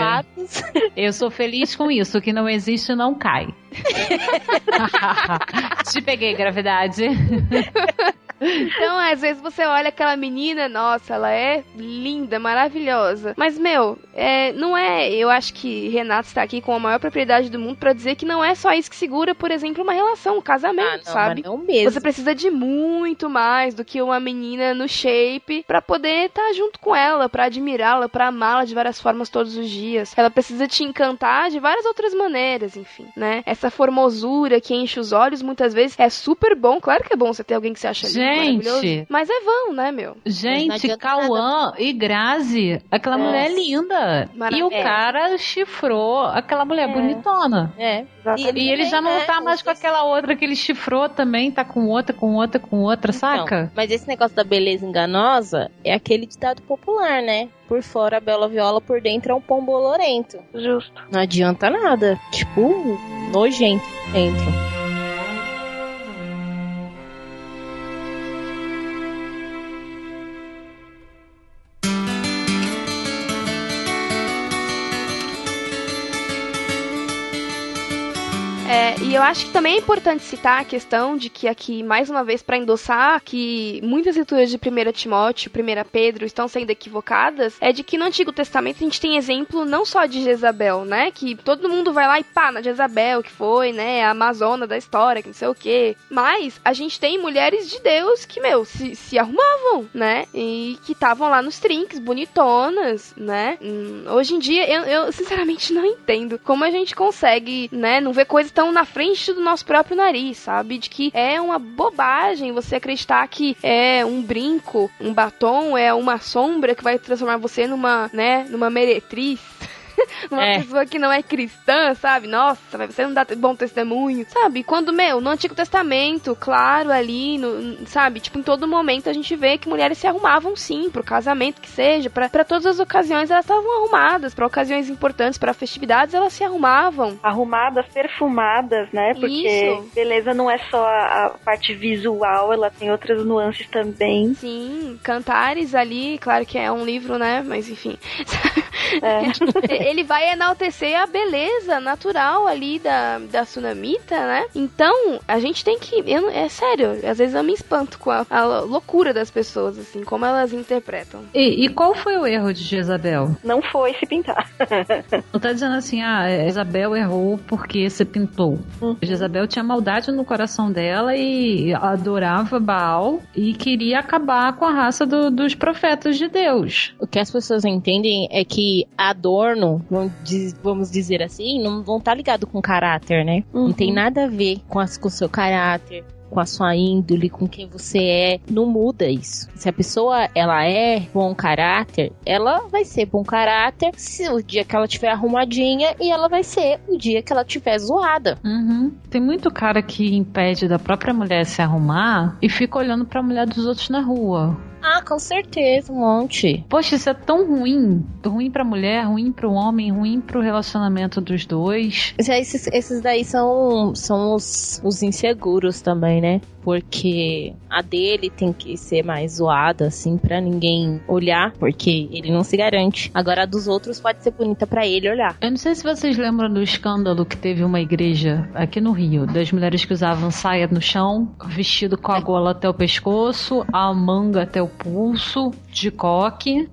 (laughs) Eu sou feliz com isso. O que não existe não cai. (laughs) Te peguei, gravidade. Então, às vezes você olha aquela menina, nossa, ela é linda, maravilhosa. Mas, meu, é, não é. Eu acho que Renato está aqui com a maior propriedade do mundo pra dizer que não é só isso que segura, por exemplo, uma relação, um casamento, não, sabe? mas não mesmo. Você precisa de muito mais do que uma menina no shape pra poder estar junto com ela, pra admirá-la, pra amá-la de várias formas todos os dias. Ela precisa te encantar de várias outras maneiras, enfim, né? Essa formosura que enche os olhos muitas vezes é super bom. Claro que é bom você ter alguém que você acha lindo. Gente. Mas é vão, né, meu? Gente, Cauã e Grazi, aquela É. mulher linda. Maravilha. E o É. cara chifrou aquela mulher bonitona. É. E, e ele já não é, tá mais com aquela outra que ele chifrou também, tá com outra, com outra, com outra, saca? Então, mas esse negócio da beleza enganosa é aquele ditado popular, né? Por fora a bela viola, por dentro é um pombo olorento. Justo. Não adianta nada. Tipo, nojento dentro. E eu acho que também é importante citar a questão de que aqui, mais uma vez, para endossar que muitas leituras de 1 Timóteo, 1 Pedro estão sendo equivocadas, é de que no Antigo Testamento a gente tem exemplo não só de Jezabel, né? Que todo mundo vai lá e pá, na Jezabel, que foi, né, a Amazona da história, que não sei o quê. Mas a gente tem mulheres de Deus que, meu, se, se arrumavam, né? E que estavam lá nos trinques, bonitonas, né? Hum, hoje em dia, eu, eu sinceramente não entendo como a gente consegue, né, não ver coisas tão na frente do nosso próprio nariz, sabe? De que é uma bobagem você acreditar que é um brinco, um batom, é uma sombra que vai transformar você numa, né, numa meretriz. (laughs) uma É. pessoa que não é cristã, sabe? Nossa, mas você não dá bom testemunho, sabe? Quando, meu, no Antigo Testamento, claro, ali, no, sabe? Tipo, em todo momento a gente vê que mulheres se arrumavam sim, pro casamento que seja, pra pra todas as ocasiões elas estavam arrumadas, pra ocasiões importantes, pra festividades elas se arrumavam. Arrumadas, perfumadas, né? Porque Isso. beleza não é só a, a parte visual, ela tem outras nuances também. Sim, Cantares ali, claro que é um livro, né? Mas enfim. (laughs) (laughs) Ele vai enaltecer a beleza natural ali da, da Tsunamita, né? Então, a gente tem que. Eu, não- é sério, às vezes eu me espanto com a, a loucura das pessoas, assim, como elas interpretam. E, e qual foi o erro de Jezabel? Não foi se pintar. (laughs) Não tá dizendo assim, ah, Jezabel errou porque se pintou. Jezabel tinha maldade no coração dela e adorava Baal e queria acabar com a raça do- dos profetas de Deus. O que as pessoas entendem é que adorno, vamos diz- vamos dizer assim, não vão estar ligado com caráter, né? Não tem nada a ver com, as- com o seu caráter, com a sua índole, com quem você é. Não muda isso. Se a pessoa ela é bom caráter, ela vai ser bom caráter se o dia que ela tiver arrumadinha e ela vai ser o dia que ela tiver zoada. Uhum. Tem muito cara que impede da própria mulher se arrumar e fica olhando pra mulher dos outros na rua. Ah, com certeza, um monte. Poxa, isso é tão ruim. Ruim pra mulher, ruim pro homem, ruim pro relacionamento dos dois. Esses, esses daí são, são os, os inseguros também, né? Porque a dele tem que ser mais zoada, assim, pra ninguém olhar, porque ele não se garante. Agora a dos outros pode ser bonita pra ele olhar. Eu não sei se vocês lembram do escândalo que teve uma igreja aqui no Rio, das mulheres que usavam saia no chão, vestido com a gola até o pescoço, a manga até o pulso, de coque.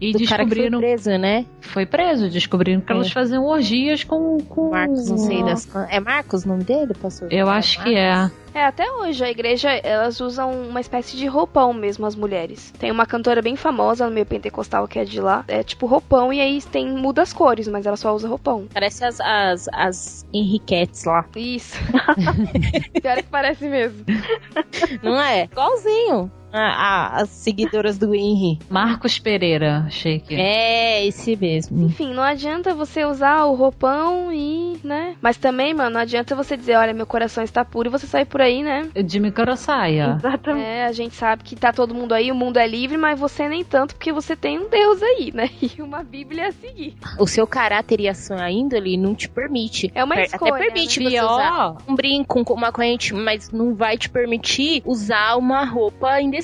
E Do cara que foi descobriram. preso, né? Foi preso, descobriram que É. elas faziam orgias com. com... Marcos, não sei das É Marcos o nome dele, pastor? Eu acho que é. É, até hoje a igreja, elas usam uma espécie de roupão mesmo, as mulheres. Tem uma cantora bem famosa no meio pentecostal que é de lá. É tipo roupão e aí tem muda as cores, mas ela só usa roupão. Parece as, as, as Henriquetes lá. Isso. (laughs) Pior que parece mesmo. Não é? Igualzinho. A- as seguidoras do Henry. Marcos Pereira, achei que. É, esse mesmo. Enfim, não adianta você usar o roupão e, né? Mas também, mano, não adianta você dizer, olha, meu coração está puro e você sair por aí, né? De microsaia. Exatamente. É, a gente sabe que tá todo mundo aí, o mundo é livre, mas você nem tanto, porque você tem um Deus aí, né? (laughs) E uma Bíblia a seguir. O seu caráter e a sua índole não te permite. É uma Per- escolha, Até permite né? você Pior. usar um brinco, uma corrente, mas não vai te permitir usar uma roupa indecente.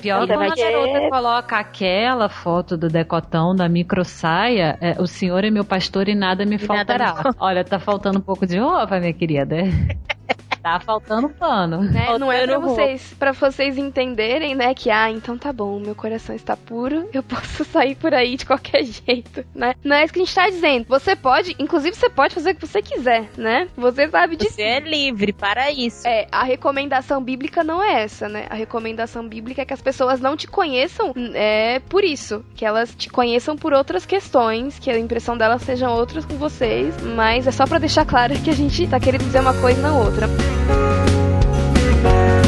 Pior Você quando a garota coloca aquela foto do decotão da microsaia, é, o senhor é meu pastor e nada me E nada me faltará. Olha, tá faltando um pouco de roupa, minha querida. (laughs) tá faltando pano. Né? Não é pra Faltando vocês, pra vocês entenderem, né, que ah, então tá bom, meu coração está puro, eu (laughs) posso sair por aí de qualquer jeito, né? Não é isso que a gente tá dizendo. Você pode, inclusive você pode fazer o que você quiser, né? Você sabe disso. Você é livre para isso. É, a recomendação bíblica não é essa, né? A recomendação bíblica é que as pessoas não te conheçam é por isso. Que elas te conheçam por outras questões, que a impressão delas sejam outras com vocês. Mas é só pra deixar claro que a gente tá querendo dizer uma coisa não outra. Bye.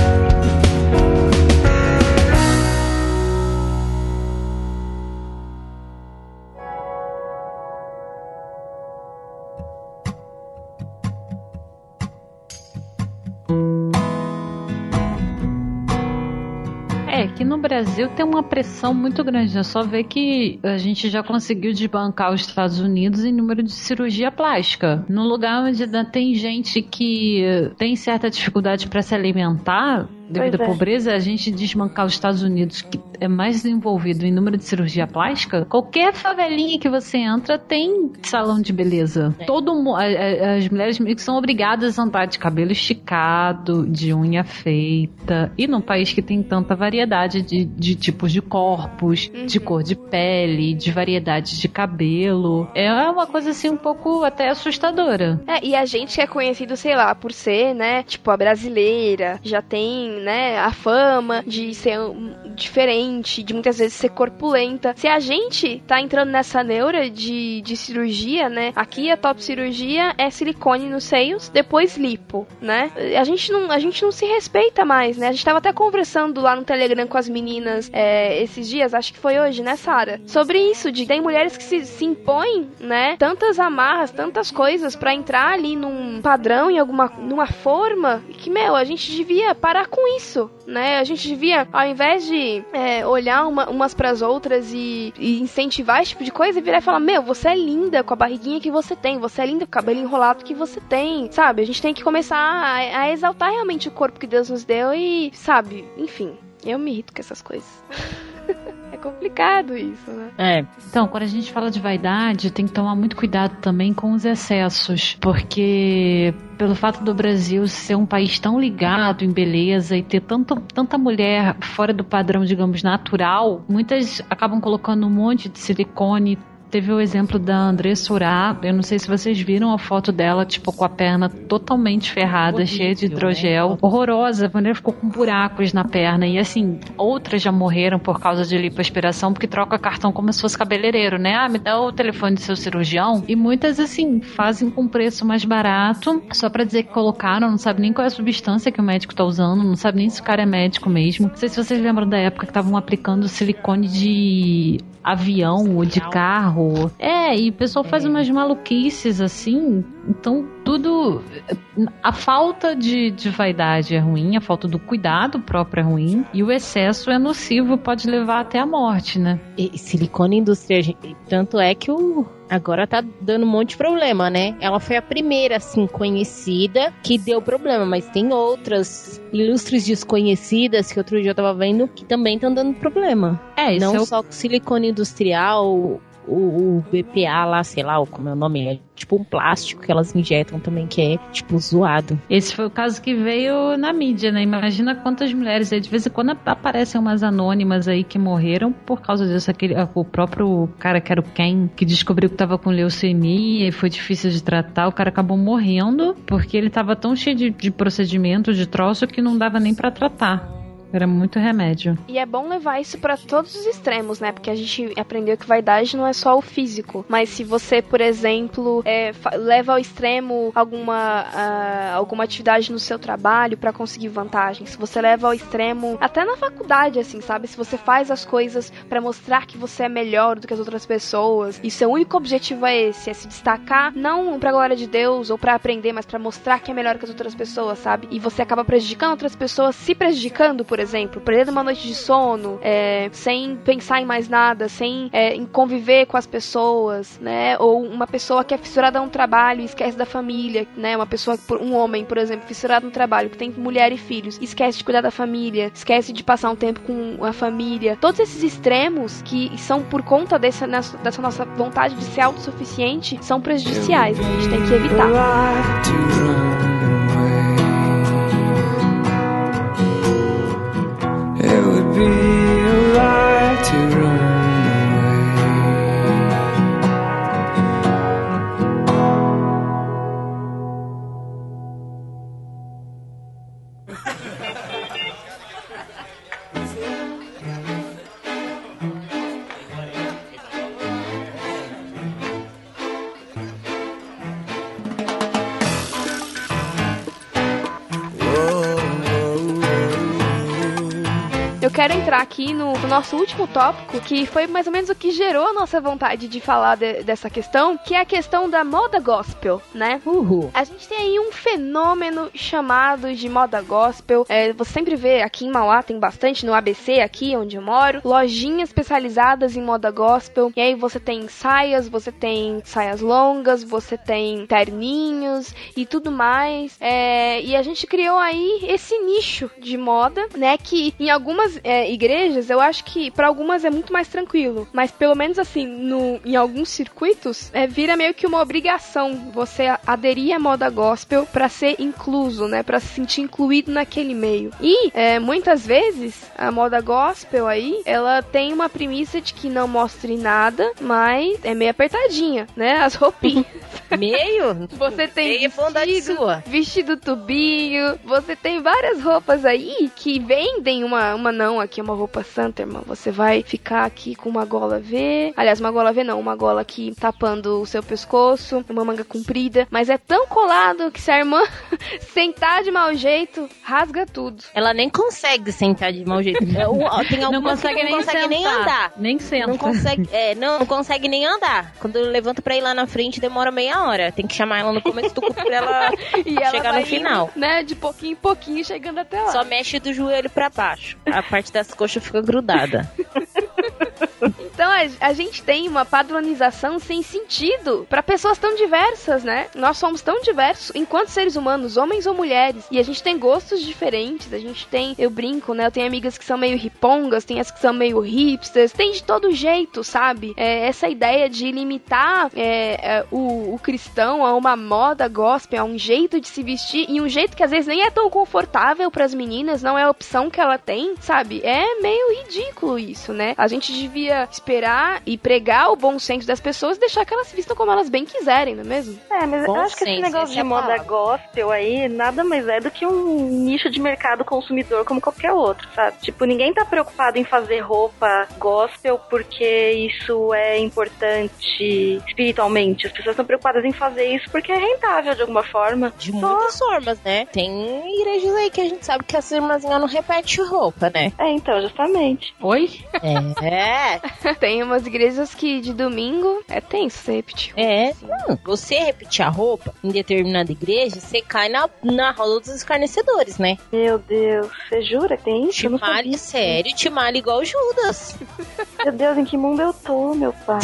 Brasil tem uma pressão muito grande. É só ver que a gente já conseguiu desbancar os Estados Unidos em número de cirurgia plástica. No lugar onde tem gente que tem certa dificuldade para se alimentar, devido à é. pobreza, a gente desmancar os Estados Unidos, que é mais desenvolvido em número de cirurgia plástica, qualquer favelinha que você entra tem salão de beleza. É. Todo as mulheres meio que são obrigadas a andar de cabelo esticado, de unha feita, e num país que tem tanta variedade de, de tipos de corpos, uhum. de cor de pele, de variedade de cabelo, é uma coisa assim um pouco até assustadora. É, e a gente é conhecido, sei lá, por ser, né, tipo a brasileira, já tem né, a fama de ser diferente, de muitas vezes ser corpulenta. Se a gente tá entrando nessa neura de, de cirurgia, né, aqui a top cirurgia é silicone nos seios, depois lipo, né? A gente não, a gente não se respeita mais, né? A gente tava até conversando lá no Telegram com as meninas é, esses dias, acho que foi hoje, né, Sara? Sobre isso, de tem mulheres que se, se impõem, né, tantas amarras, tantas coisas para entrar ali num padrão, em alguma numa forma, que, meu, a gente devia parar com isso, né? A gente devia, ao invés de é, olhar uma, umas para as outras e, e, incentivar esse tipo de coisa, virar e falar: Meu, você é linda com a barriguinha que você tem, você é linda com o cabelo enrolado que você tem, sabe? A gente tem que começar a, a exaltar realmente o corpo que Deus nos deu e, sabe? Enfim, eu me irrito com essas coisas. (laughs) Complicado isso, né? É. Então, quando a gente fala de vaidade, tem que tomar muito cuidado também com os excessos, porque pelo fato do Brasil ser um país tão ligado em beleza e ter tanto, tanta mulher fora do padrão, digamos, natural, muitas acabam colocando um monte de silicone, teve o exemplo da Andressa Urá. Eu não sei se vocês viram a foto dela, tipo, com a perna totalmente ferrada, Horrível, cheia de hidrogel. Né? Horrorosa. A mulher ficou com buracos na perna. E assim, outras já morreram por causa de lipoaspiração, porque troca cartão como se fosse cabeleireiro, né? Ah, me dá o telefone do seu cirurgião. E muitas, assim, fazem com preço mais barato, só para dizer que colocaram, não sabe nem qual é a substância que o médico tá usando, não sabe nem se o cara é médico mesmo. Não sei se vocês lembram da época que estavam aplicando silicone de avião ou de carro. É, e o pessoal faz é. umas maluquices assim. Então, tudo. A falta de, de vaidade é ruim, a falta do cuidado próprio é ruim, e o excesso é nocivo, pode levar até a morte, né? E silicone industrial, tanto é que o agora tá dando um monte de problema, né? Ela foi a primeira, assim, conhecida que deu problema, mas tem outras ilustres desconhecidas que outro dia eu tava vendo que também estão dando problema. É, isso Não é o... só com silicone industrial, o, o, BPA lá, sei lá, como é o nome, é tipo um plástico que elas injetam também, que é, tipo, zoado. Esse foi o caso que veio na mídia, né? Imagina quantas mulheres aí, de vez em quando aparecem umas anônimas aí que morreram por causa disso. Aquele, o próprio cara que era o Ken, que descobriu que tava com leucemia e foi difícil de tratar, o cara acabou morrendo porque ele tava tão cheio de, de procedimento, de troço, que não dava nem para tratar. Era muito remédio. E é bom levar isso para todos os extremos, né? Porque a gente aprendeu que vaidade não é só o físico. Mas se você, por exemplo, é, leva ao extremo alguma, uh, alguma atividade no seu trabalho para conseguir vantagem, se você leva ao extremo, até na faculdade, assim, sabe? Se você faz as coisas para mostrar que você é melhor do que as outras pessoas, e seu único objetivo é esse, é se destacar, não pra glória de Deus ou para aprender, mas para mostrar que é melhor que as outras pessoas, sabe? E você acaba prejudicando outras pessoas, se prejudicando, por exemplo, perdendo uma noite de sono, é, sem pensar em mais nada, sem é, em conviver com as pessoas, né? Ou uma pessoa que é fissurada um trabalho e esquece da família, né? Uma pessoa, um homem, por exemplo, fissurado no trabalho, que tem mulher e filhos, esquece de cuidar da família, esquece de passar um tempo com a família. Todos esses extremos que são por conta dessa, dessa nossa vontade de ser autossuficiente são prejudiciais. A gente tem que evitar. Quero entrar aqui no, no, nosso último tópico, que foi mais ou menos o que gerou a nossa vontade de falar de, dessa questão, que é a questão da moda gospel, né? Uhul. A gente tem aí um fenômeno chamado de moda gospel. É, você sempre vê aqui em Mauá, tem bastante, no ABC aqui onde eu moro, lojinhas especializadas em moda gospel. E aí você tem saias, você tem saias longas, você tem terninhos e tudo mais. É, e a gente criou aí esse nicho de moda, né? Que em algumas é, igrejas eu acho que para algumas é muito mais tranquilo, mas pelo menos assim, no, em alguns circuitos, é, vira meio que uma obrigação você aderir à moda gospel para ser incluso, né? Para se sentir incluído naquele meio. E é, muitas vezes a moda gospel aí, ela tem uma premissa de que não mostre nada, mas é meio apertadinha, né? As roupinhas. (laughs) Meio? Você tem Meio vestido, sua. vestido tubinho, você tem várias roupas aí que vendem uma, uma não, aqui é uma roupa santa, irmã. Você vai ficar aqui com uma gola V. Aliás, uma gola V não, uma gola aqui tapando o seu pescoço, uma manga comprida. Mas é tão colado que se a irmã (laughs) sentar de mau jeito, rasga tudo. Ela nem consegue sentar de mau jeito. Eu- Tem Não consegue que nem não consegue nem sentar. andar. Nem senta. Não consegue, é, não, não consegue nem andar. Quando levanta pra ir lá na frente, demora meia hora. Tem que chamar ela no começo do culto pra ela (laughs) E ela chegar vai no final. indo, né, de pouquinho em pouquinho, chegando até lá. Só mexe do joelho pra baixo. A parte das coxas fica grudada. (laughs) (laughs) Então a, a gente tem uma padronização sem sentido para pessoas tão diversas, né? Nós somos tão diversos enquanto seres humanos, homens ou mulheres, e a gente tem gostos diferentes. A gente tem, eu brinco, né? Eu tenho amigas que são meio ripongas, tem as que são meio hipsters, tem de todo jeito, sabe? É, essa ideia de limitar é, é, o, o cristão a uma moda gospel, a um jeito de se vestir e um jeito que às vezes nem é tão confortável para as meninas, não é a opção que ela tem, sabe? É meio ridículo isso, né? A gente devia esperar e pregar o bom senso das pessoas e deixar que elas se vistam como elas bem quiserem, não é mesmo? É, mas Bom eu acho que esse negócio de é moda palavra. gospel aí nada mais é do que um nicho de mercado consumidor como qualquer outro, sabe? Tipo, ninguém tá preocupado em fazer roupa gospel porque isso é importante espiritualmente. As pessoas estão preocupadas em fazer isso porque é rentável de alguma forma. De muitas formas, né? Tem igrejas aí que a gente sabe que as irmãzinhas não repetem roupa, né? É, então, justamente. Oi? É. (laughs) Tem umas igrejas que de domingo é tenso você repetir. É, não. Você repetir a roupa em determinada igreja, você cai na, na roda dos escarnecedores, né? Meu Deus, você jura que tem isso? Timale, sabia. sério, Timale igual o Judas. (laughs) Meu Deus, em que mundo eu tô, meu pai?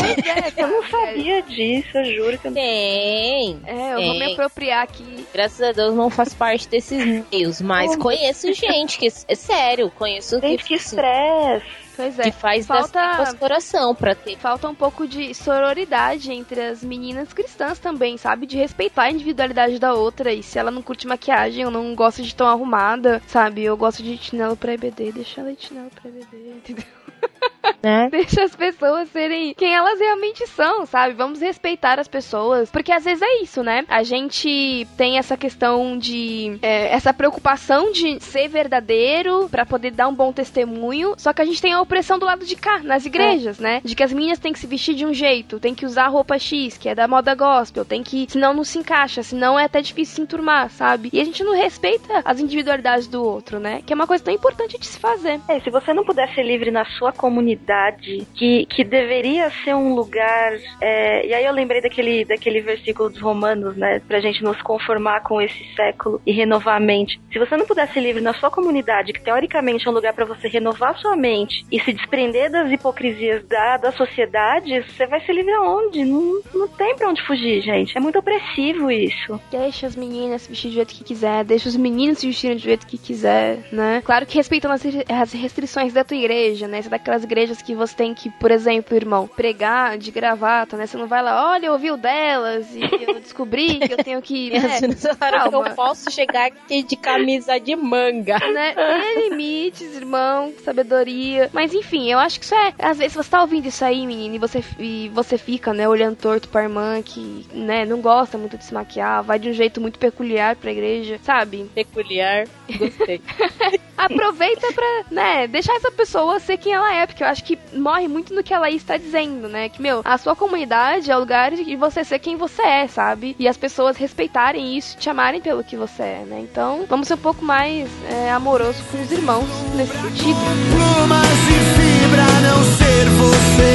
É, Eu não sabia disso, eu juro que eu não Tem. É, eu vou me Tem. apropriar aqui. Graças a Deus não faz parte desses meios, mas Oh. conheço gente que é sério, conheço Gente, que assim, estresse. Pois é. que faz Falta- coração pra ter. Falta um pouco de sororidade entre as meninas cristãs também, sabe? De respeitar a individualidade da outra. E se ela não curte maquiagem ou não gosta de tão arrumada, sabe? Eu gosto de chinelo pra EBD, deixa ela de chinelo pra EBD, (laughs) entendeu? (laughs) Né? Deixa as pessoas serem quem elas realmente são, sabe? Vamos respeitar as pessoas. Porque às vezes é isso, né? A gente tem essa questão de. é, essa preocupação de ser verdadeiro pra poder dar um bom testemunho. Só que a gente tem a opressão do lado de cá, nas igrejas, né? De que as meninas têm que se vestir de um jeito, tem que usar roupa X, que é da moda gospel, tem que. Senão não se encaixa, senão é até difícil se enturmar, sabe? E a gente não respeita as individualidades do outro, né? Que é uma coisa tão importante de se fazer. É, se você não puder ser livre na sua comunidade, que, que deveria ser um lugar. é, e aí eu lembrei daquele, daquele versículo dos Romanos, né? Pra gente nos conformar com esse século e renovar a mente. Se você não puder ser livre na sua comunidade, que teoricamente é um lugar pra você renovar sua mente e se desprender das hipocrisias da, da sociedade, você vai ser livre aonde? Não, não tem pra onde fugir, gente. É muito opressivo isso. Deixa as meninas se vestir do jeito que quiser, deixa os meninos se vestirem do jeito que quiser, né? Claro que respeitando as, as restrições da tua igreja, né? Você é daquelas igrejas que você tem que, por exemplo, irmão, pregar de gravata, né? Você não vai lá, olha, eu ouvi o delas e eu descobri que eu tenho que. (laughs) Né? Calma. eu posso chegar aqui de camisa de manga. (laughs) né? Tem limites, irmão, sabedoria. Mas enfim, eu acho que isso é. Às vezes você tá ouvindo isso aí, menino, e você, e você fica, né, olhando torto pra irmã que, né, não gosta muito de se maquiar, vai de um jeito muito peculiar pra igreja, sabe? Peculiar. Gostei. (laughs) Aproveita pra, né, deixar essa pessoa ser quem ela é, porque eu acho que morre muito no que ela está dizendo, né? Que, meu, a sua comunidade é o lugar de você ser quem você é, sabe? E as pessoas respeitarem isso, te amarem pelo que você é, né? Então, vamos ser um pouco mais é, amoroso com os irmãos nesse sentido. Plumas e fibra não ser você.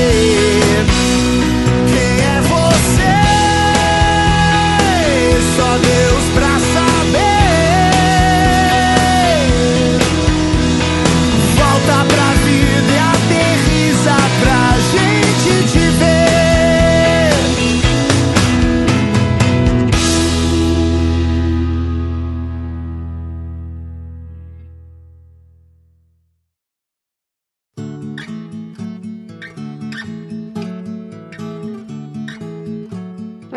Quem é você? Só Deus pra saber. Volta pra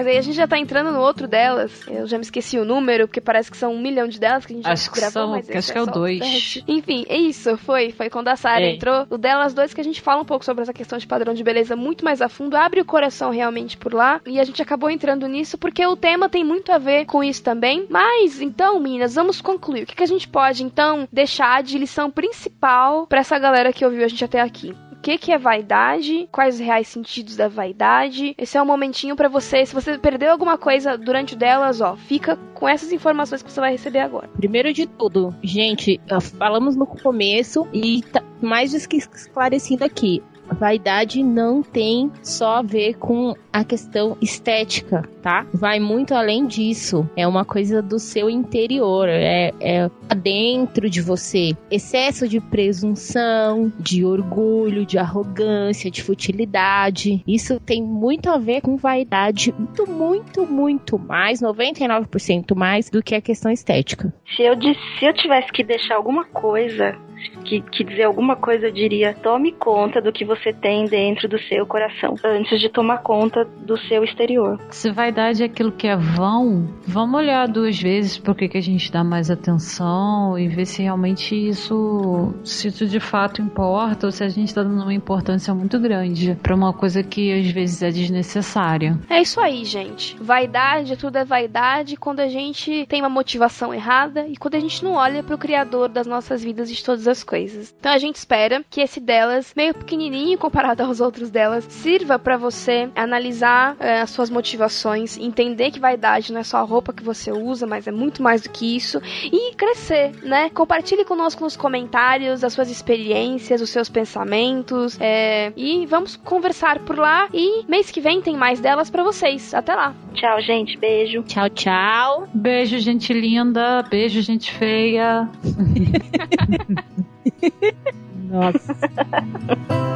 aí a gente já tá entrando no outro delas. Eu já me esqueci o número, porque parece que são um milhão de delas que a gente Acho já que gravou, são, mas acho que é o só dois. Enfim, é isso, foi. Foi quando a Sarah É. entrou. O delas dois que a gente fala um pouco sobre essa questão de padrão de beleza muito mais a fundo, abre o coração realmente por lá. E a gente acabou entrando nisso porque o tema tem muito a ver com isso também. Mas, então, meninas, vamos concluir. O que, que a gente pode, então, deixar de lição principal pra essa galera que ouviu a gente até aqui? Que, que é vaidade? Quais os reais sentidos da vaidade? Esse é um momentinho pra você. Se você perdeu alguma coisa durante o delas, ó, fica com essas informações que você vai receber agora. Primeiro de tudo, gente, falamos no começo e tá mais do que esclarecido aqui. Vaidade não tem só a ver com a questão estética, tá? Vai muito além disso. É uma coisa do seu interior, é, é dentro de você. Excesso de presunção, de orgulho, de arrogância, de futilidade. Isso tem muito a ver com vaidade, muito, muito, muito mais, 99% mais do que a questão estética. Se eu, disse, se eu tivesse que deixar alguma coisa, que, que dizer alguma coisa, eu diria: tome conta do que você tem dentro do seu coração, antes de tomar conta do seu exterior. Se vaidade é aquilo que é vão, vamos olhar duas vezes por que que a gente dá mais atenção e ver se realmente isso, se isso de fato importa ou se a gente tá dando uma importância muito grande pra uma coisa que às vezes é desnecessária. É isso aí, gente. Vaidade, tudo é vaidade quando a gente tem uma motivação errada e quando a gente não olha pro criador das nossas vidas e de todas as coisas. Então a gente espera que esse delas, meio pequenininho comparado aos outros delas, sirva pra você analisar eh, as suas motivações, entender que vaidade não é só a roupa que você usa, mas é muito mais do que isso e crescer, né? Compartilhe conosco nos comentários as suas experiências, os seus pensamentos, é, e vamos conversar por lá. E mês que vem tem mais delas pra vocês. Até lá. Tchau, gente. Beijo. Tchau, tchau. Beijo, gente linda. Beijo, gente feia. (laughs) Nossa. (laughs)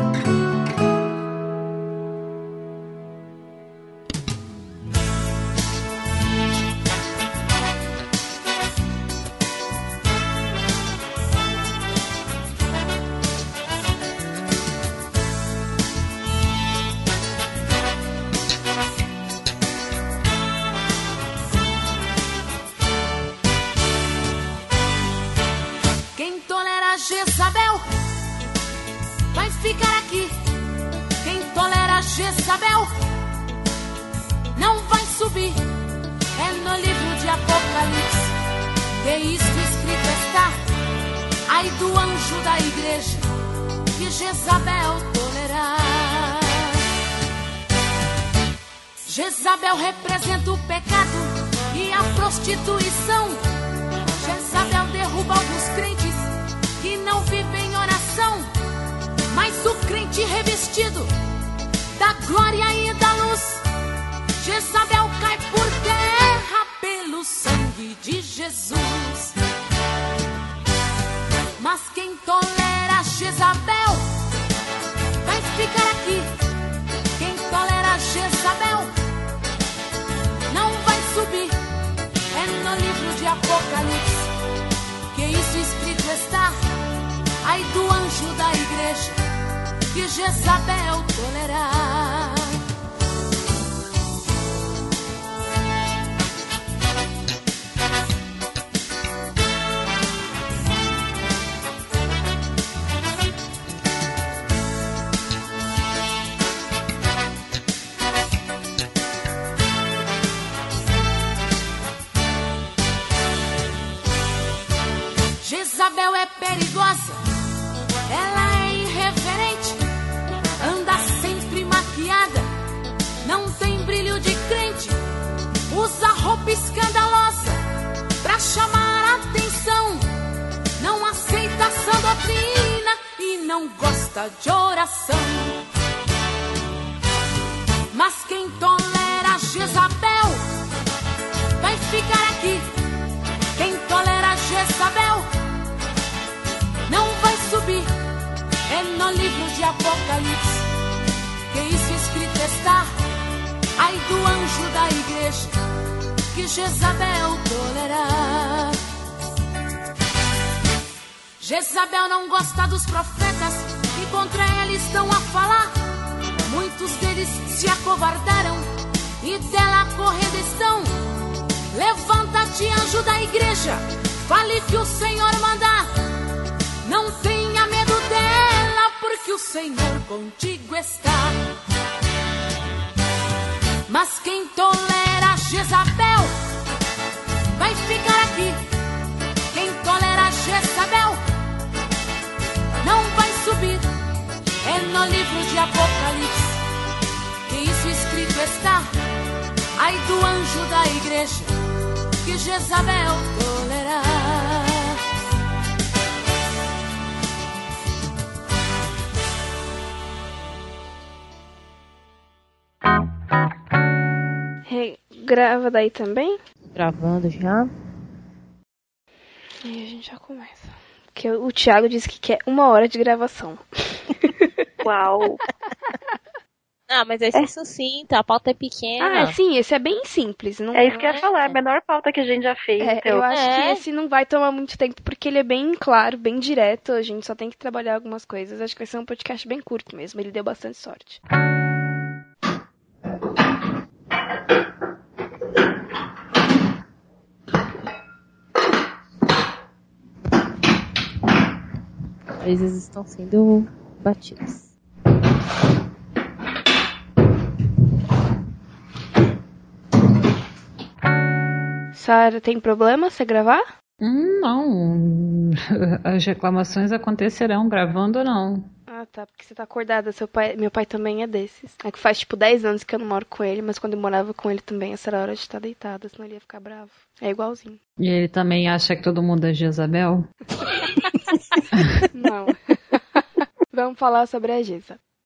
Ai do anjo da igreja que Jezabel tolerar. Hey, grava daí também? Gravando já. E a gente já começa. Porque o Thiago disse que quer uma hora de gravação. Uau! (laughs) Ah, mas esse é sucinto, a pauta é pequena. Ah, sim, esse é bem simples. Não, É isso que eu ia falar, a menor pauta que a gente já fez. É, então. eu acho que É. esse não vai tomar muito tempo, porque ele é bem claro, bem direto. A gente só tem que trabalhar algumas coisas. Acho que vai ser um podcast bem curto mesmo. Ele deu bastante sorte. Coisas estão sendo batidas. Sara, tem problema você gravar? Hum, não. (laughs) As reclamações acontecerão gravando ou não. Ah, tá, porque você tá acordada. Seu pai, meu pai também é desses. É que faz tipo 10 anos que eu não moro com ele, mas quando eu morava com ele também, essa era a hora de estar deitada, senão ele ia ficar bravo. É igualzinho. E ele também acha que todo mundo é Jezabel? (laughs) Não. (laughs) Vamos falar sobre a Gisa.